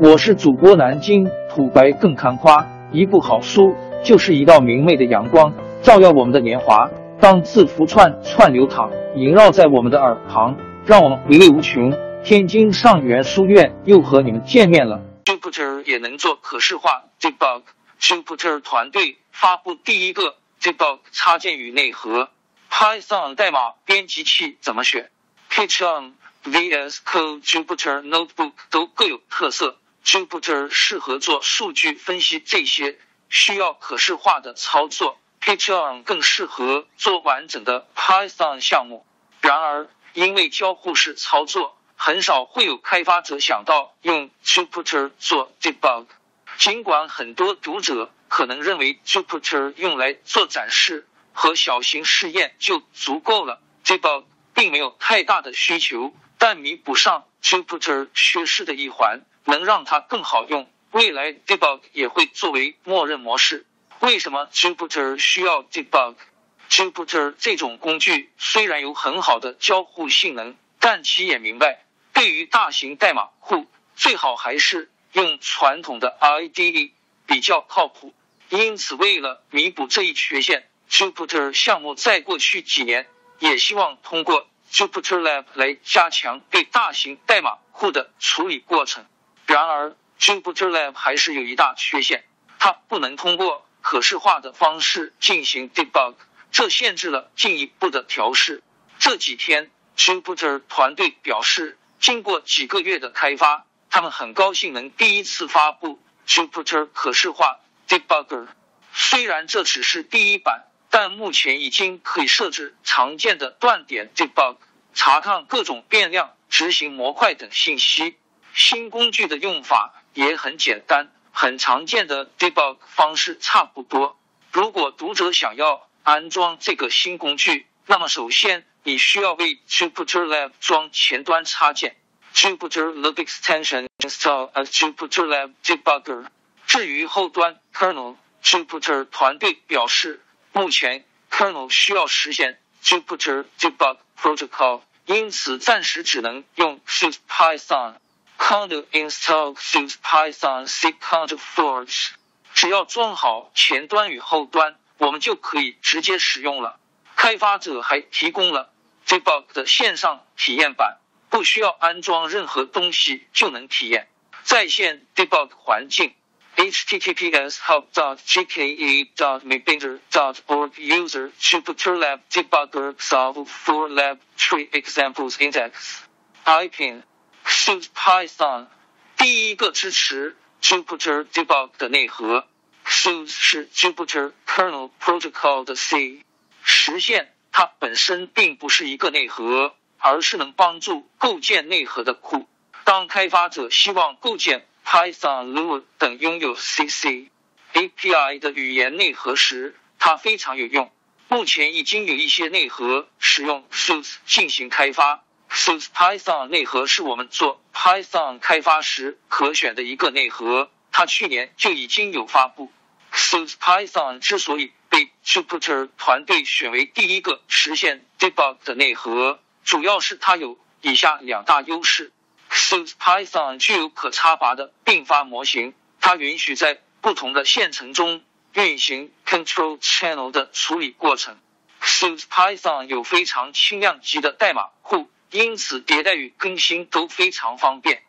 我是主播南京土白更看花，一部好书就是一道明媚的阳光，照耀我们的年华。当字符串串流淌，萦绕在我们的耳旁，让我们回味无穷。天津上元书院又和你们见面了。Jupyter 也能做可视化 debug。Jupyter 团队发布第一个 debug 插件与内核。Python 代码编辑器怎么选？Python、VS Code、Jupyter Notebook 都各有特色。Jupyter 适合做数据分析这些需要可视化的操作。Python 更适合做完整的 Python 项目。然而，因为交互式操作，很少会有开发者想到用 Jupyter 做 debug。尽管很多读者可能认为 Jupyter 用来做展示和小型试验就足够了，debug 并没有太大的需求，但弥补上 Jupyter 缺失的一环，能让它更好用。未来 debug 也会作为默认模式。为什么 Jupyter 需要 debug？Jupyter 这种工具虽然有很好的交互性能，但其也明白，对于大型代码库，最好还是用传统的 IDE 比较靠谱。因此，为了弥补这一缺陷，Jupyter 项目在过去几年也希望通过 Jupyter Lab 来加强对大型代码库的处理过程。然而，Jupyter Lab 还是有一大缺陷，它不能通过可视化的方式进行 debug，这限制了进一步的调试。这几天，Jupyter 团队表示，经过几个月的开发，他们很高兴能第一次发布 Jupyter 可视化 debugger。虽然这只是第一版，但目前已经可以设置常见的断点 debug，查看各种变量、执行模块等信息。新工具的用法也很简单。很常见的 debug 方式差不多。如果读者想要安装这个新工具，那么首先你需要为 Jupyter Lab 装前端插件 Jupyter Lab Extension install a Jupyter Lab Debugger。至于后端 kernel，Jupyter 团队表示，目前 kernel 需要实现 Jupyter Debug Protocol，因此暂时只能用 s h i t Python。Command install Suite Python C Command Forge，只要装好前端与后端，我们就可以直接使用了。开发者还提供了 Debug 的线上体验版，不需要安装任何东西就能体验在线 Debug 环境。https help dot gke dot mebinder dot org user Jupyter Lab Debugger solve for lab tree examples index ipin Suite Python 第一个支持 Jupyter Debug 的内核。Suite 是 Jupyter Kernel Protocol 的 C 实现，它本身并不是一个内核，而是能帮助构建内核的库。当开发者希望构建 Python、Lua 等拥有 CC API 的语言内核时，它非常有用。目前已经有一些内核使用 Suite 进行开发。Suite Python 内核是我们做 Python 开发时可选的一个内核，它去年就已经有发布。Suite Python 之所以被 Jupyter 团队选为第一个实现 debug 的内核，主要是它有以下两大优势：Suite Python 具有可插拔的并发模型，它允许在不同的线程中运行 control channel 的处理过程。Suite Python 有非常轻量级的代码库。因此，迭代与更新都非常方便。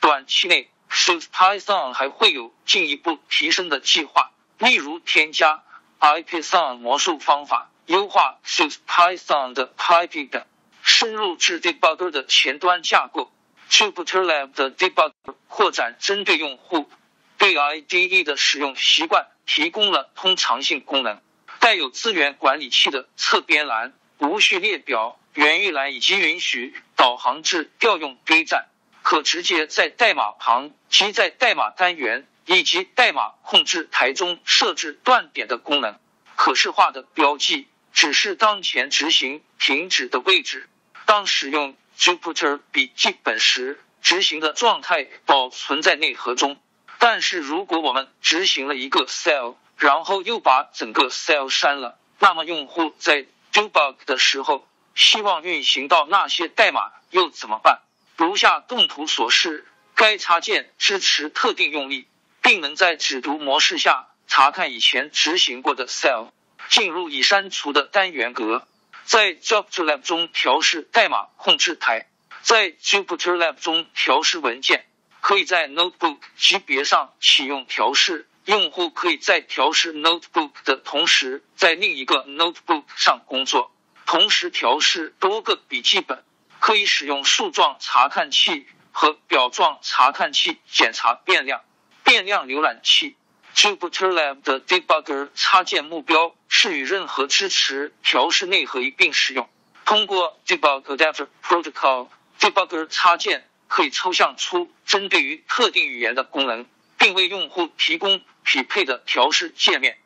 短期内，Suite Python 还会有进一步提升的计划，例如添加 Ipython 魔术方法，优化 Suite Python 的 Piping 等，深入至 Debugger 的前端架构。Jupyter Lab 的 Debugger 扩展针对用户对 IDE 的使用习惯，提供了通常性功能，带有资源管理器的侧边栏、无序列表。源域栏以及允许导航至调用堆栈，可直接在代码旁及在代码单元以及代码控制台中设置断点的功能。可视化的标记只是当前执行停止的位置。当使用 Jupyter 笔记本时，执行的状态保存在内核中。但是如果我们执行了一个 cell，然后又把整个 cell 删了，那么用户在 debug 的时候。希望运行到那些代码又怎么办？如下动图所示，该插件支持特定用例，并能在只读模式下查看以前执行过的 cell，进入已删除的单元格。在 JupyterLab 中调试代码控制台，在 JupyterLab 中调试文件，可以在 Notebook 级别上启用调试。用户可以在调试 Notebook 的同时，在另一个 Notebook 上工作，同时调试多个笔记本。可以使用树状查看器和表状查看器检查变量。变量浏览器 JupyterLab 的 Debugger 插件目标是与任何支持调试内核一并使用。通过 Debug Adapter Protocol，Debugger 插件可以抽象出针对于特定语言的功能，并为用户提供匹配的调试界面。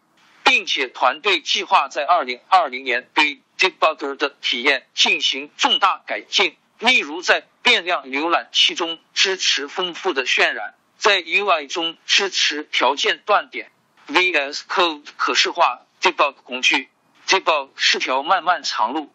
并且团队计划在二零二零年对 Debugger 的体验进行重大改进，例如在变量浏览器中支持丰富的渲染，在 UI 中支持条件断点。VS Code 可视化 Debug 工具，Debug 是条漫漫长路。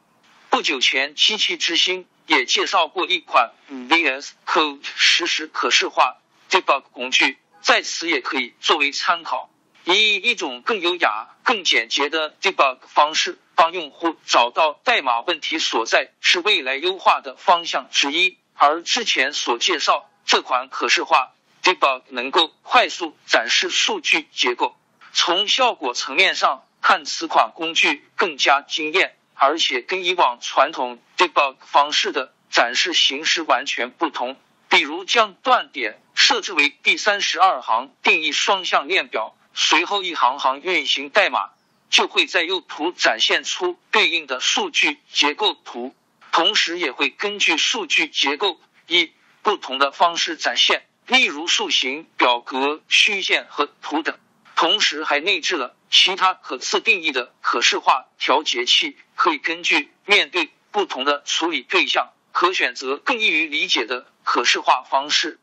不久前，机器之星也介绍过一款 VS Code 实时可视化 Debug 工具，在此也可以作为参考。以一种更优雅、更简洁的 debug 方式帮用户找到代码问题所在，是未来优化的方向之一。而之前所介绍这款可视化 debug 能够快速展示数据结构。从效果层面上看，此款工具更加惊艳，而且跟以往传统 debug 方式的展示形式完全不同。比如将断点设置为第三十二行，定义双向链表。随后一行行运行代码，就会在右图展现出对应的数据结构图，同时也会根据数据结构以不同的方式展现，例如树形、表格、虚线和图等。同时还内置了其他可自定义的可视化调节器，可以根据面对不同的处理对象，可选择更易于理解的可视化方式，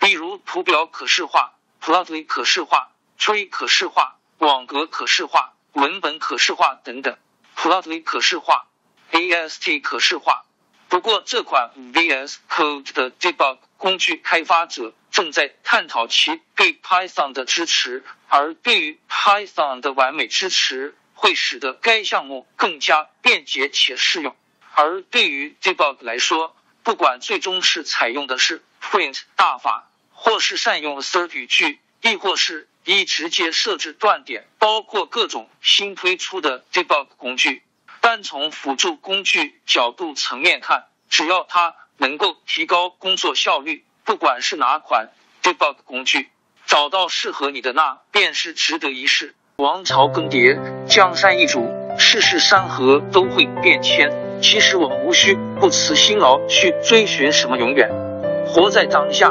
比如图表可视化、Plotly 可视化。Tree 可视化、网格可视化、文本可视化等等，Plotly 可视化、AST 可视化。不过，这款 VS Code 的 Debug 工具开发者正在探讨其对 Python 的支持，而对于 Python 的完美支持，会使得该项目更加便捷且适用。而对于 Debug 来说，不管最终是采用的是 Print 大法，或是善用 Assert 语句，亦或是一直接设置断点，包括各种新推出的 debug 工具。单从辅助工具角度层面看，只要它能够提高工作效率，不管是哪款 debug 工具，找到适合你的那便是值得一试。王朝更迭，江山易主，世事山河都会变迁。其实我们无需不辞辛劳去追寻什么永远，活在当下，